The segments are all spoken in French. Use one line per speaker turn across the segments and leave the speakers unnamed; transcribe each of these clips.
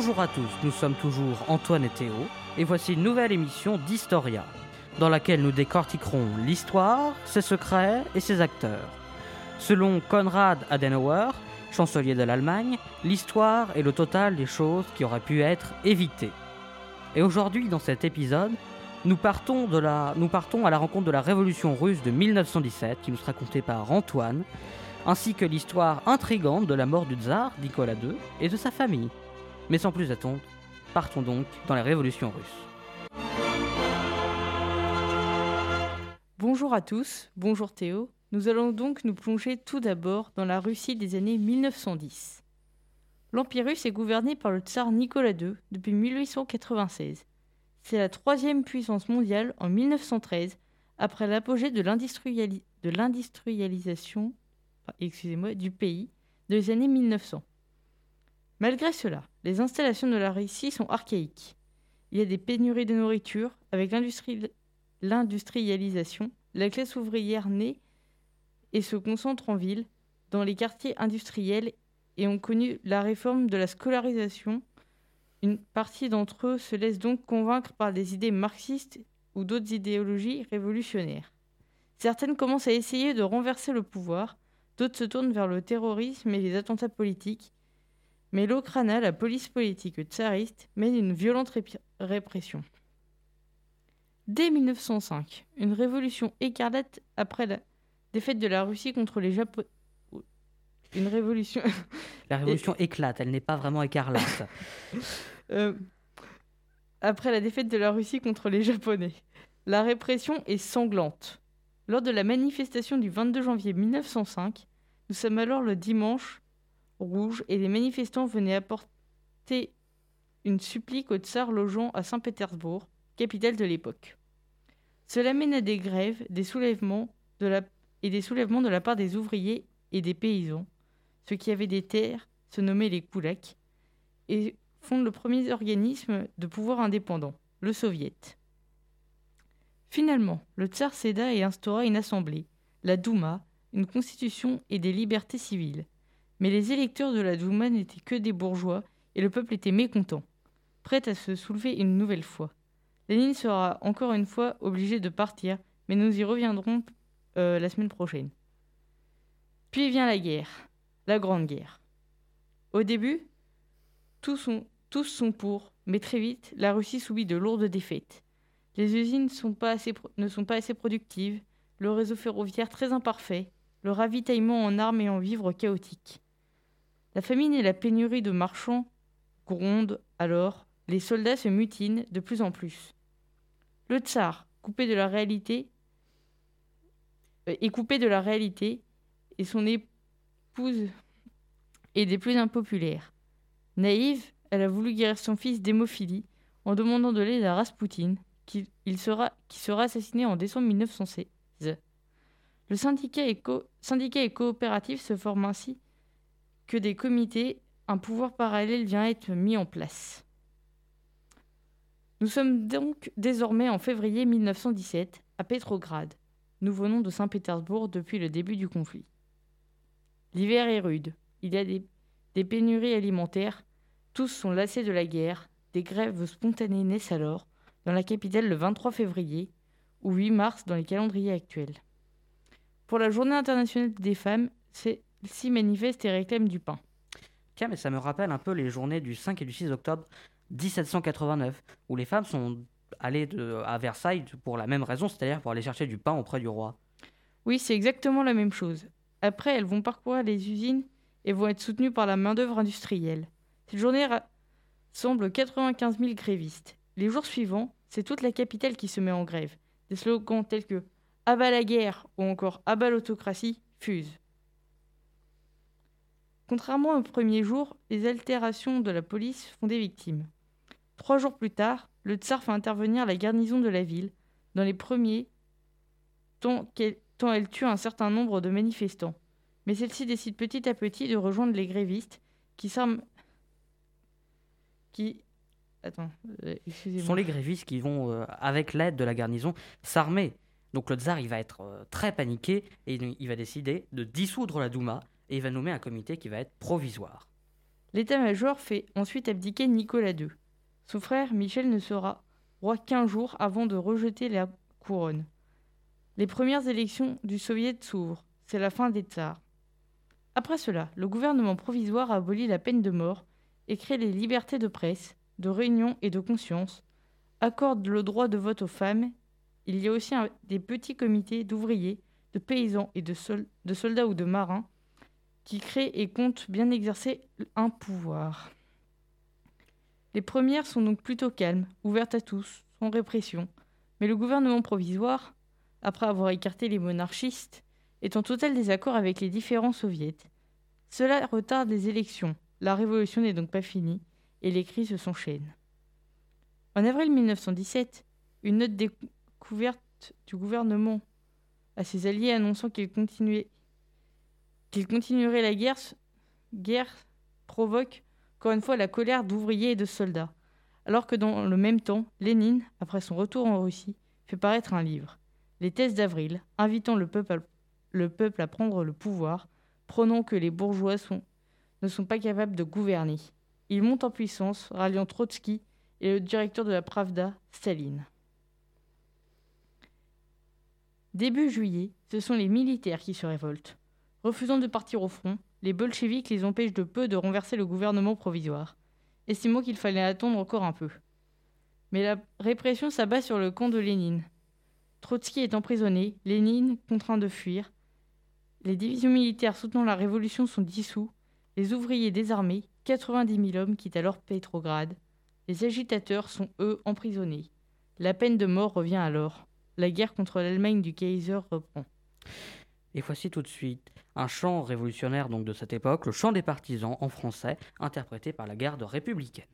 Bonjour à tous, nous sommes toujours Antoine et Théo, et voici une nouvelle émission d'Historia, dans laquelle nous décortiquerons l'histoire, ses secrets et ses acteurs. Selon Konrad Adenauer, chancelier de l'Allemagne, l'histoire est le total des choses qui auraient pu être évitées. Et aujourd'hui, dans cet épisode, nous partons, de nous partons à la rencontre de la révolution russe de 1917, qui nous sera contée par Antoine, ainsi que l'histoire intrigante de la mort du tsar Nicolas II et de sa famille. Mais sans plus attendre, partons donc dans la révolution russe.
Bonjour à tous, bonjour Théo. Nous allons donc nous plonger tout d'abord dans la Russie des années 1910. L'Empire russe est gouverné par le tsar Nicolas II depuis 1896. C'est la troisième puissance mondiale en 1913, après l'apogée de l'industrialisation du pays des années 1900. Malgré cela, les installations de la Russie sont archaïques. Il y a des pénuries de nourriture, avec l'industrialisation, la classe ouvrière naît et se concentre en ville, dans les quartiers industriels, et ont connu la réforme de la scolarisation. Une partie d'entre eux se laisse donc convaincre par des idées marxistes ou d'autres idéologies révolutionnaires. Certaines commencent à essayer de renverser le pouvoir, D'autres se tournent vers le terrorisme et les attentats politiques. Mais l'Okrana, la police politique tsariste, mène une violente répression. Dès 1905, une révolution écarlate après la défaite de la Russie contre les Japonais. Une révolution.
la révolution éclate, elle n'est pas vraiment écarlate.
Euh, après la défaite de la Russie contre les Japonais. La répression est sanglante. Lors de la manifestation du 22 janvier 1905, nous sommes alors le dimanche et les manifestants venaient apporter une supplique au tsar logeant à Saint-Pétersbourg, capitale de l'époque. Cela mène à des grèves et des soulèvements de la part des ouvriers et des paysans, ceux qui avaient des terres se nommaient les koulaks, et fondent le premier organisme de pouvoir indépendant, le Soviet. Finalement, le tsar céda et instaura une assemblée, la Douma, une constitution et des libertés civiles. Mais les électeurs de la Douma n'étaient que des bourgeois et le peuple était mécontent, prêt à se soulever une nouvelle fois. Lénine sera encore une fois obligé de partir, mais nous y reviendrons euh, la semaine prochaine. Puis vient la guerre, la Grande Guerre. Au début, tous sont, pour, mais très vite, la Russie subit de lourdes défaites. Les usines ne sont pas assez productives, le réseau ferroviaire très imparfait, le ravitaillement en armes et en vivres chaotique. La famine et la pénurie de marchands grondent alors, les soldats se mutinent de plus en plus. Le tsar, coupé de la réalité, euh, est coupé de la réalité et son épouse est des plus impopulaires. Naïve, elle a voulu guérir son fils d'hémophilie en demandant de l'aide à Rasputin, qui, sera, assassiné en décembre 1916. Le syndicat syndicat et coopératif se forment ainsi que des comités, un pouvoir parallèle vient être mis en place. Nous sommes donc désormais en février 1917 à Petrograd. Nous venons de Saint-Pétersbourg depuis le début du conflit. L'hiver est rude. Il y a des, des pénuries alimentaires. Tous sont lassés de la guerre. Des grèves spontanées naissent alors, dans la capitale le 23 février ou 8 mars dans les calendriers actuels. Pour la journée internationale des femmes, celles-ci manifestent et réclament du pain.
Tiens, mais ça me rappelle un peu les journées du 5 et du 6 octobre 1789, où les femmes sont allées à Versailles pour la même raison, c'est-à-dire pour aller chercher du pain auprès du roi.
Oui, c'est exactement la même chose. Après, elles vont parcourir les usines et vont être soutenues par la main-d'œuvre industrielle. Cette journée rassemble 95 000 grévistes. Les jours suivants, c'est toute la capitale qui se met en grève. Des slogans tels que Abat la guerre ou encore Abat l'autocratie fusent. Contrairement au premier jour, les altérations de la police font des victimes. Trois jours plus tard, le tsar fait intervenir la garnison de la ville, dans les premiers, tant, elle tue un certain nombre de manifestants. Mais celle-ci décide petit à petit de rejoindre les grévistes qui s'arment.
qui. Attends, euh, sont les grévistes qui vont, euh, avec l'aide de la garnison, s'armer donc le tsar, il va être euh, très paniqué et il va décider de dissoudre la Douma et il va nommer un comité qui va être provisoire.
L'état-major fait ensuite abdiquer Nicolas II. Son frère Michel ne sera roi qu'un jour avant de rejeter la couronne. Les premières élections du Soviet s'ouvrent. C'est la fin des tsars. Après cela, le gouvernement provisoire abolit la peine de mort et crée les libertés de presse, de réunion et de conscience, accorde le droit de vote aux femmes. Il y a aussi des petits comités d'ouvriers, de paysans et de soldats ou de marins qui créent et comptent bien exercer un pouvoir. Les premières sont donc plutôt calmes, ouvertes à tous, sans répression, mais le gouvernement provisoire, après avoir écarté les monarchistes, est en total désaccord avec les différents soviets. Cela retarde les élections, la révolution n'est donc pas finie, et les crises s'enchaînent. En avril 1917, une note découverte du gouvernement à ses alliés annonçant qu'il continuait qu'il continuerait la guerre, provoque encore une fois la colère d'ouvriers et de soldats, alors que dans le même temps, Lénine, après son retour en Russie, fait paraître un livre, Les thèses d'avril, invitant le peuple, à, prendre le pouvoir, prônant que les bourgeois ne sont pas capables de gouverner. Il monte en puissance, ralliant Trotsky et le directeur de la Pravda, Staline. Début juillet, ce sont les militaires qui se révoltent. Refusant de partir au front, les bolcheviks les empêchent de peu de renverser le gouvernement provisoire, estimant qu'il fallait attendre encore un peu. Mais la répression s'abat sur le camp de Lénine. Trotsky est emprisonné, Lénine contraint de fuir. Les divisions militaires soutenant la révolution sont dissous, les ouvriers désarmés, 90 000 hommes quittent alors Pétrograd. Les agitateurs sont, eux, emprisonnés. La peine de mort revient alors. La guerre contre l'Allemagne du Kaiser reprend.
Et voici tout de suite un chant révolutionnaire donc de cette époque, le chant des partisans en français, interprété par la garde républicaine.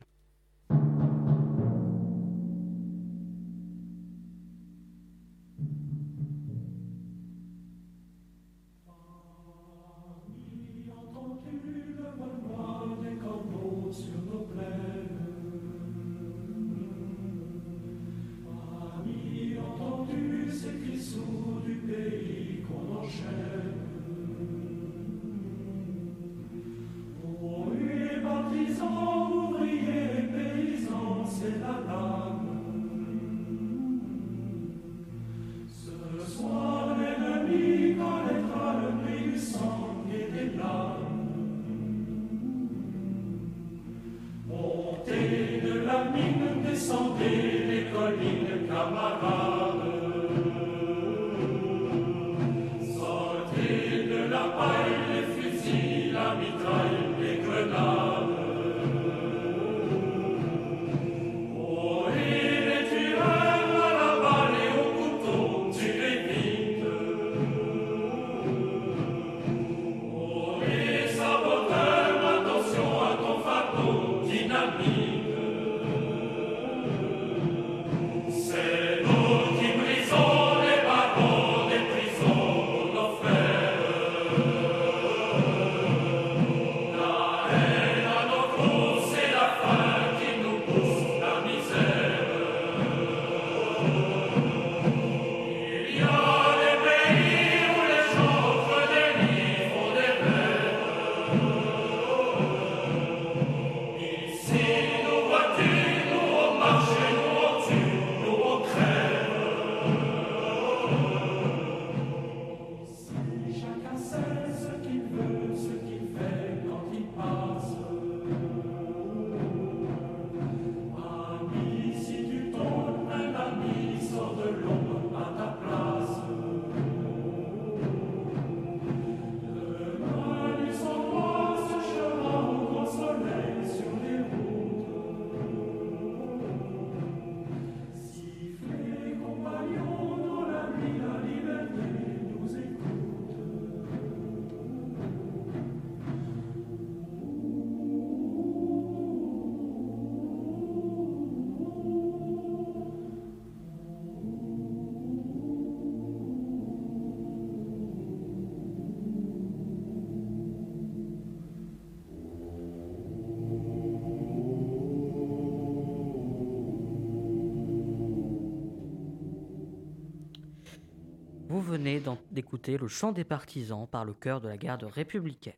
Venez d'écouter le chant des partisans par le chœur de la garde républicaine.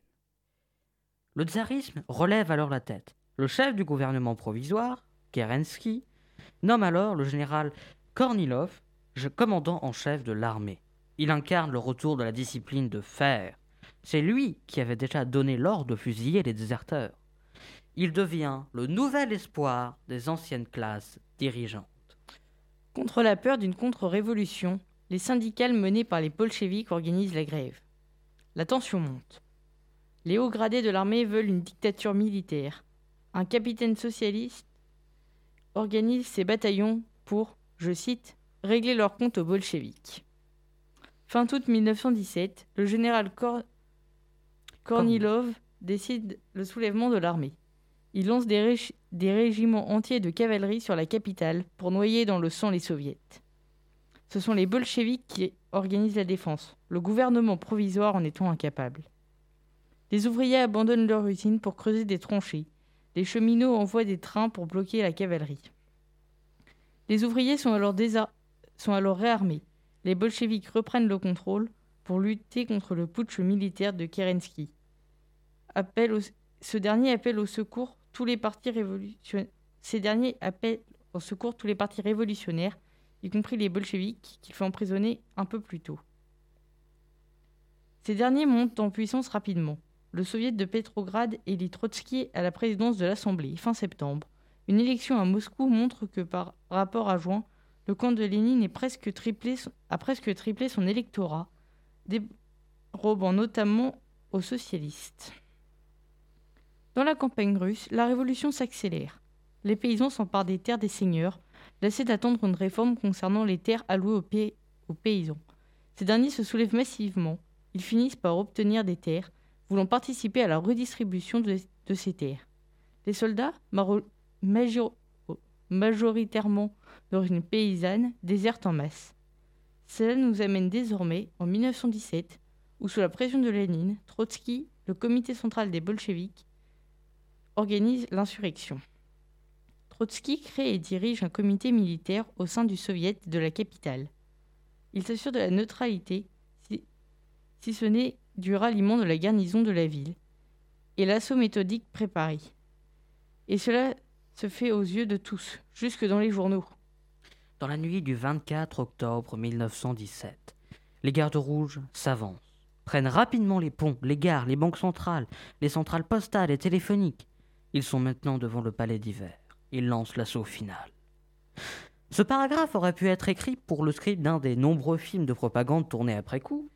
Le tsarisme relève alors la tête. Le chef du gouvernement provisoire, Kerensky, nomme alors le général Kornilov commandant en chef de l'armée. Il incarne le retour de la discipline de fer. C'est lui qui avait déjà donné l'ordre de fusiller les déserteurs. Il devient le nouvel espoir des anciennes classes dirigeantes.
Contre la peur d'une contre-révolution, les syndicats menés par les bolcheviks organisent la grève. La tension monte. Les hauts gradés de l'armée veulent une dictature militaire. Un capitaine socialiste organise ses bataillons pour, je cite, régler leur compte aux bolcheviks. Fin août 1917, le général Kornilov décide le soulèvement de l'armée. Il lance des, des, régiments entiers de cavalerie sur la capitale pour noyer dans le sang les soviets. Ce sont les bolcheviks qui organisent la défense, le gouvernement provisoire en étant incapable. Les ouvriers abandonnent leur usine pour creuser des tranchées. Les cheminots envoient des trains pour bloquer la cavalerie. Les ouvriers sont alors réarmés. Les bolcheviks reprennent le contrôle pour lutter contre le putsch militaire de Kerensky. ce dernier appelle. Ces derniers appellent au secours tous les partis révolutionnaires, y compris les bolcheviks, qu'il fait emprisonner un peu plus tôt. Ces derniers montent en puissance rapidement. Le soviet de Petrograd élit Trotsky à la présidence de l'Assemblée fin septembre. Une élection à Moscou montre que par rapport à juin, le camp de Lénine a presque triplé son électorat, dérobant notamment aux socialistes. Dans la campagne russe, la révolution s'accélère. Les paysans s'emparent des terres des seigneurs, lassés d'attendre une réforme concernant les terres allouées aux, paysans. Ces derniers se soulèvent massivement. Ils finissent par obtenir des terres, voulant participer à la redistribution de, ces terres. Les soldats, majoritairement d'origine paysanne, désertent en masse. Cela nous amène désormais en 1917, où sous la pression de Lénine, Trotsky, le comité central des bolcheviks, organise l'insurrection. Trotsky crée et dirige un comité militaire au sein du soviet de la capitale. Il s'assure de la neutralité, si, ce n'est du ralliement de la garnison de la ville, et l'assaut méthodique préparé. Et cela se fait aux yeux de tous, jusque dans les journaux.
Dans la nuit du 24 octobre 1917, les gardes rouges s'avancent, prennent rapidement les ponts, les gares, les banques centrales, les centrales postales et téléphoniques. Ils sont maintenant devant le palais d'hiver. Ils lancent l'assaut final. Ce paragraphe aurait pu être écrit pour le script d'un des nombreux films de propagande tournés après coup,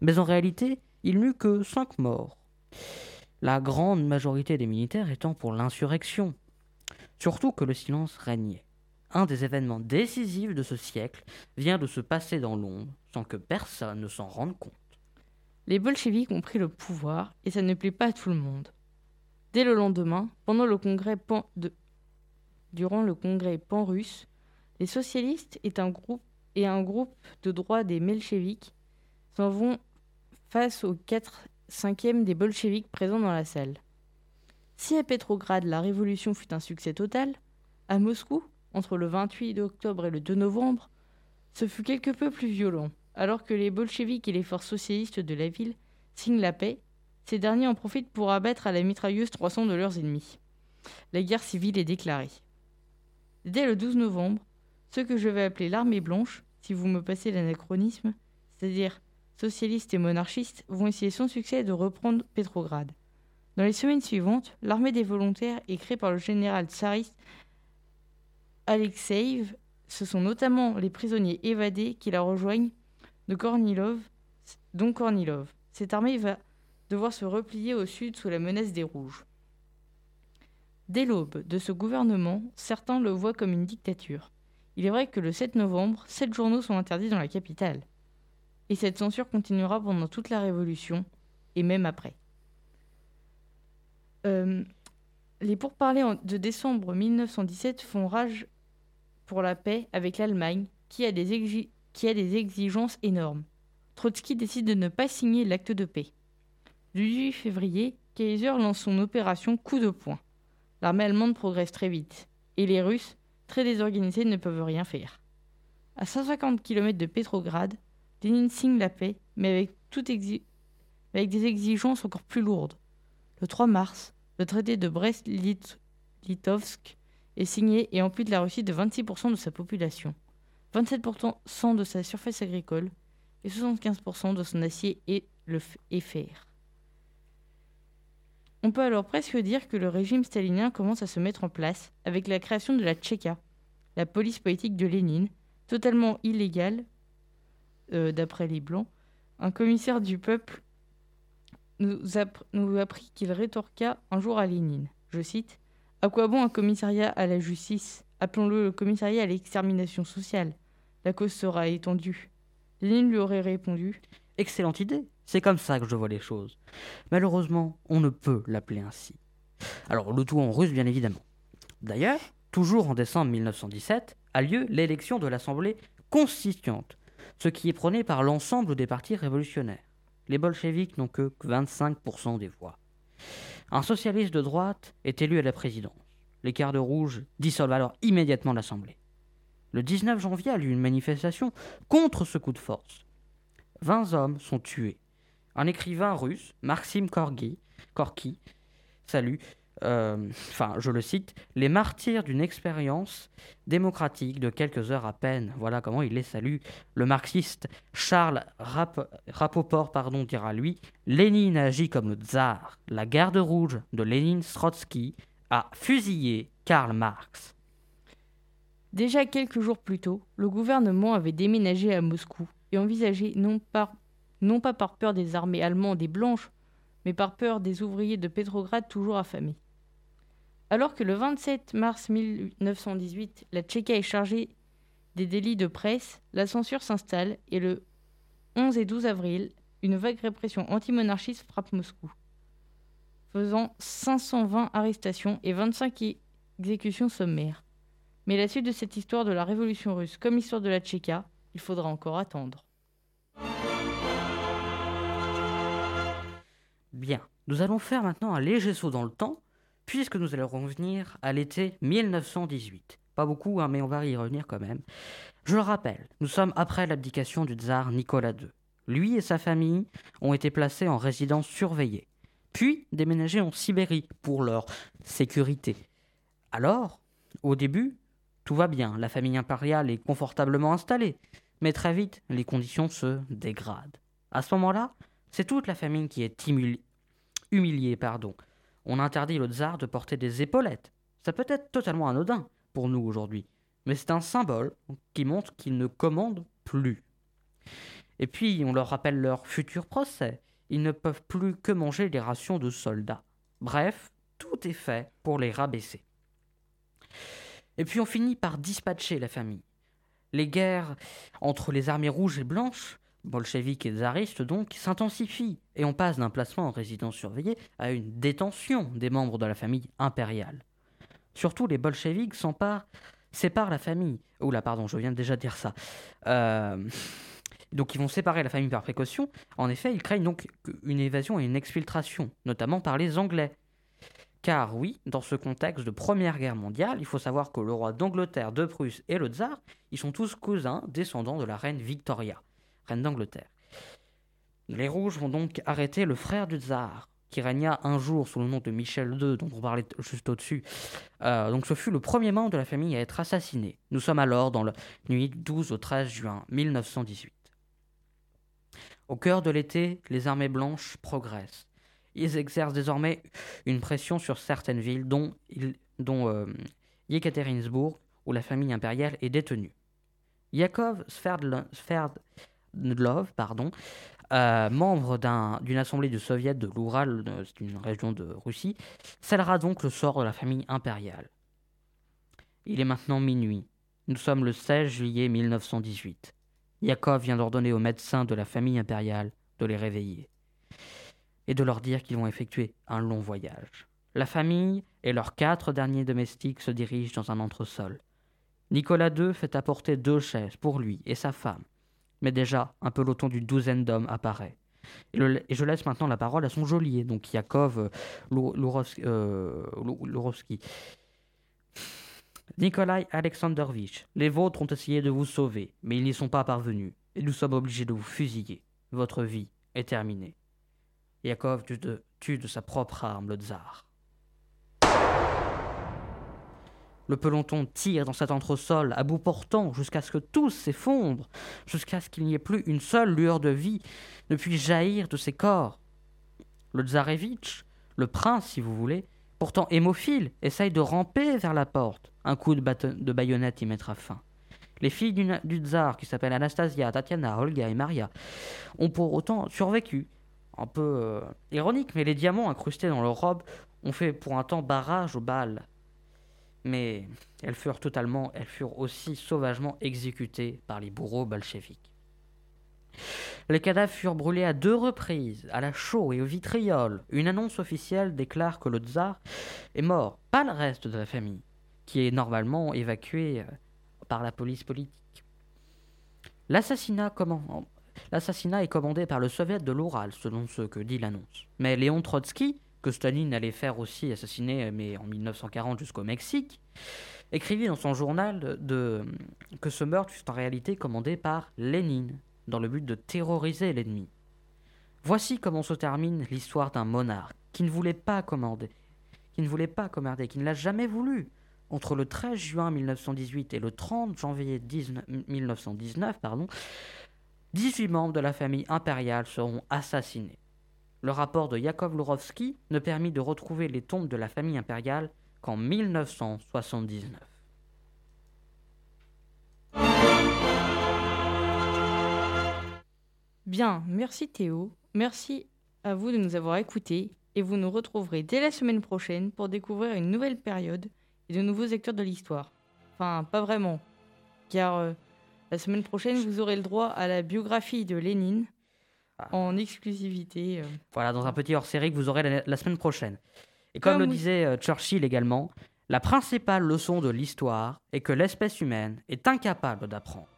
mais en réalité, il n'eut que cinq morts. La grande majorité des militaires étant pour l'insurrection, surtout que le silence régnait. Un des événements décisifs de ce siècle vient de se passer dans l'ombre sans que personne ne s'en rende compte.
Les bolcheviks ont pris le pouvoir et ça ne plaît pas à tout le monde. Dès le lendemain, pendant le congrès de... durant le congrès pan-russe, les socialistes et un groupe, de droit des bolcheviks s'en vont face aux 4 cinquièmes des bolcheviks présents dans la salle. Si à Pétrograd la révolution fut un succès total, à Moscou, entre le 28 octobre et le 2 novembre, ce fut quelque peu plus violent. Alors que les bolcheviks et les forces socialistes de la ville signent la paix, ces derniers en profitent pour abattre à la mitrailleuse 300 de leurs ennemis. La guerre civile est déclarée. Dès le 12 novembre, ce que je vais appeler l'armée blanche, si vous me passez l'anachronisme, c'est-à-dire socialistes et monarchistes, vont essayer sans succès de reprendre Pétrograd. Dans les semaines suivantes, l'armée des volontaires est créée par le général tsariste Alexeïv. Ce sont notamment les prisonniers évadés qui la rejoignent de Kornilov, dont Kornilov. Cette armée va devoir se replier au sud sous la menace des Rouges. Dès l'aube de ce gouvernement, certains le voient comme une dictature. Il est vrai que le 7 novembre, sept journaux sont interdits dans la capitale. Et cette censure continuera pendant toute la Révolution, et même après. Euh, les pourparlers de décembre 1917 font rage pour la paix avec l'Allemagne, qui, a des exigences énormes. Trotsky décide de ne pas signer l'acte de paix. Le 8 février, Kaiser lance son opération coup de poing. L'armée allemande progresse très vite, et les Russes, très désorganisés, ne peuvent rien faire. À 150 km de Petrograd, Lénine signe la paix, mais avec, des exigences encore plus lourdes. Le 3 mars, le traité de Brest-Litovsk est signé et ampute la Russie de 26% de sa population, 27% de sa surface agricole et 75% de son acier et le fer. On peut alors presque dire que le régime stalinien commence à se mettre en place avec la création de la Tchéka, la police politique de Lénine, totalement illégale, euh, d'après les Blancs. Un commissaire du peuple nous, a, nous appris qu'il rétorqua un jour à Lénine, je cite, À quoi bon un commissariat à la justice? Appelons-le le commissariat à l'extermination sociale. La cause sera étendue. Lénine lui aurait répondu
Excellente idée. C'est comme ça que je vois les choses. Malheureusement, on ne peut l'appeler ainsi. Alors, le tout en russe, bien évidemment. D'ailleurs, toujours en décembre 1917, a lieu l'élection de l'Assemblée constituante, ce qui est prôné par l'ensemble des partis révolutionnaires. Les bolcheviks n'ont que 25% des voix. Un socialiste de droite est élu à la présidence. Les de rouge dissolvent alors immédiatement l'Assemblée. Le 19 janvier a lieu une manifestation contre ce coup de force. 20 hommes sont tués. Un écrivain russe, Maxime Korki, Korki salue, euh, enfin je le cite, les martyrs d'une expérience démocratique de quelques heures à peine. Voilà comment il les salue. Le marxiste Charles Rapoport pardon, dira lui Lénine agit comme tsar. La garde rouge de Lénine-Strotsky a fusillé Karl Marx.
Déjà quelques jours plus tôt, le gouvernement avait déménagé à Moscou et envisagé, non, pas par peur des armées allemandes et blanches, mais par peur des ouvriers de Pétrograd toujours affamés. Alors que le 27 mars 1918, la Tchéquie est chargée des délits de presse, la censure s'installe et le 11 et 12 avril, une vague répression antimonarchiste frappe Moscou, faisant 520 arrestations et 25 exécutions sommaires. Mais la suite de cette histoire de la révolution russe comme l'histoire de la Tchéka, il faudra encore attendre.
Bien, nous allons faire maintenant un léger saut dans le temps, puisque nous allons revenir à l'été 1918. Pas beaucoup, hein, mais on va y revenir quand même. Je le rappelle, nous sommes après l'abdication du tsar Nicolas II. Lui et sa famille ont été placés en résidence surveillée, puis déménagés en Sibérie pour leur sécurité. Alors, au début, tout va bien, la famille impériale est confortablement installée, mais très vite, les conditions se dégradent. À ce moment-là, c'est toute la famille qui est humiliée. Pardon. On interdit le tsar de porter des épaulettes. Ça peut être totalement anodin pour nous aujourd'hui, mais c'est un symbole qui montre qu'il ne commande plus. Et puis, on leur rappelle leur futur procès. Ils ne peuvent plus que manger les rations de soldats. Bref, tout est fait pour les rabaisser. Et puis on finit par dispatcher la famille. Les guerres entre les armées rouges et blanches, bolcheviques et tsaristes donc, s'intensifient et on passe d'un placement en résidence surveillée à une détention des membres de la famille impériale. Surtout les bolcheviques s'emparent, séparent la famille. Oula, pardon, je viens de déjà dire ça. Euh, donc ils vont séparer la famille par précaution. En effet, ils craignent donc une évasion et une exfiltration, notamment par les Anglais, car oui, dans ce contexte de Première Guerre mondiale, il faut savoir que le roi d'Angleterre, de Prusse et le tsar, ils sont tous cousins descendants de la reine Victoria, reine d'Angleterre. Les Rouges vont donc arrêter le frère du tsar, qui régna un jour sous le nom de Michel II, dont on parlait juste au-dessus. Euh, donc ce fut le premier membre de la famille à être assassiné. Nous sommes alors dans la nuit du 12 au 13 juin 1918. Au cœur de l'été, les armées blanches progressent ils exercent désormais une pression sur certaines villes, dont, euh, où la famille impériale est détenue. Yakov Sverdlov, pardon, euh, membre d'une assemblée du soviet de l'Oural, c'est une région de Russie, scellera donc le sort de la famille impériale. Il est maintenant minuit. Nous sommes le 16 juillet 1918. Yakov vient d'ordonner aux médecins de la famille impériale de les réveiller et de leur dire qu'ils vont effectuer un long voyage. La famille et leurs quatre derniers domestiques se dirigent dans un entresol. Nicolas II fait apporter deux chaises pour lui et sa femme, mais déjà un peloton d'une douzaine d'hommes apparaît. Et, je laisse maintenant la parole à son geôlier, donc Yakov euh, euh Nikolai Alexandrovitch, les vôtres ont essayé de vous sauver, mais ils n'y sont pas parvenus, et nous sommes obligés de vous fusiller. Votre vie est terminée. Yakov tue de sa propre arme le tsar. Le peloton tire dans cet entresol à bout portant jusqu'à ce que tous s'effondrent, jusqu'à ce qu'il n'y ait plus une seule lueur de vie ne puisse jaillir de ses corps. Le tsarevitch, le prince si vous voulez, pourtant hémophile, essaye de ramper vers la porte. Un coup de, baïonnette y mettra fin. Les filles du tsar, qui s'appellent Anastasia, Tatiana, Olga et Maria, ont pour autant survécu. Un peu euh, ironique, mais les diamants incrustés dans leurs robes ont fait pour un temps barrage au bal mais elles furent totalement, elles furent aussi sauvagement exécutées par les bourreaux bolcheviques. Les cadavres furent brûlés à deux reprises, à la chaux et au vitriol. Une annonce officielle déclare que le tsar est mort, pas le reste de la famille, qui est normalement évacuée euh, par la police politique. L'assassinat est commandé par le soviet de l'Oural, selon ce que dit l'annonce. Mais Léon Trotsky, que Staline allait faire aussi assassiner, mais en 1940 jusqu'au Mexique, écrivit dans son journal que ce meurtre fut en réalité commandé par Lénine, dans le but de terroriser l'ennemi. Voici comment se termine l'histoire d'un monarque qui ne voulait pas commander, qui ne voulait pas commander, qui ne l'a jamais voulu. Entre le 13 juin 1918 et le 30 janvier 1919, pardon, 18 membres de la famille impériale seront assassinés. Le rapport de Yakov Lourovski ne permit de retrouver les tombes de la famille impériale qu'en 1979.
Bien, merci Théo, merci à vous de nous avoir écoutés et vous nous retrouverez dès la semaine prochaine pour découvrir une nouvelle période et de nouveaux acteurs de l'histoire. Enfin, pas vraiment, car euh, la semaine prochaine vous aurez le droit à la biographie de Lénine en exclusivité. Euh.
Voilà, dans un petit hors-série que vous aurez la, semaine prochaine. Et comme, le disait euh, Churchill également, la principale leçon de l'histoire est que l'espèce humaine est incapable d'apprendre.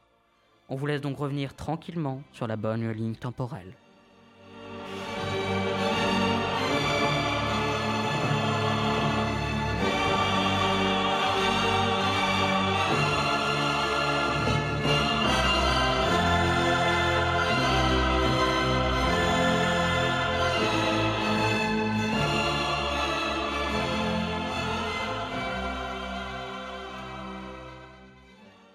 On vous laisse donc revenir tranquillement sur la bonne ligne temporelle.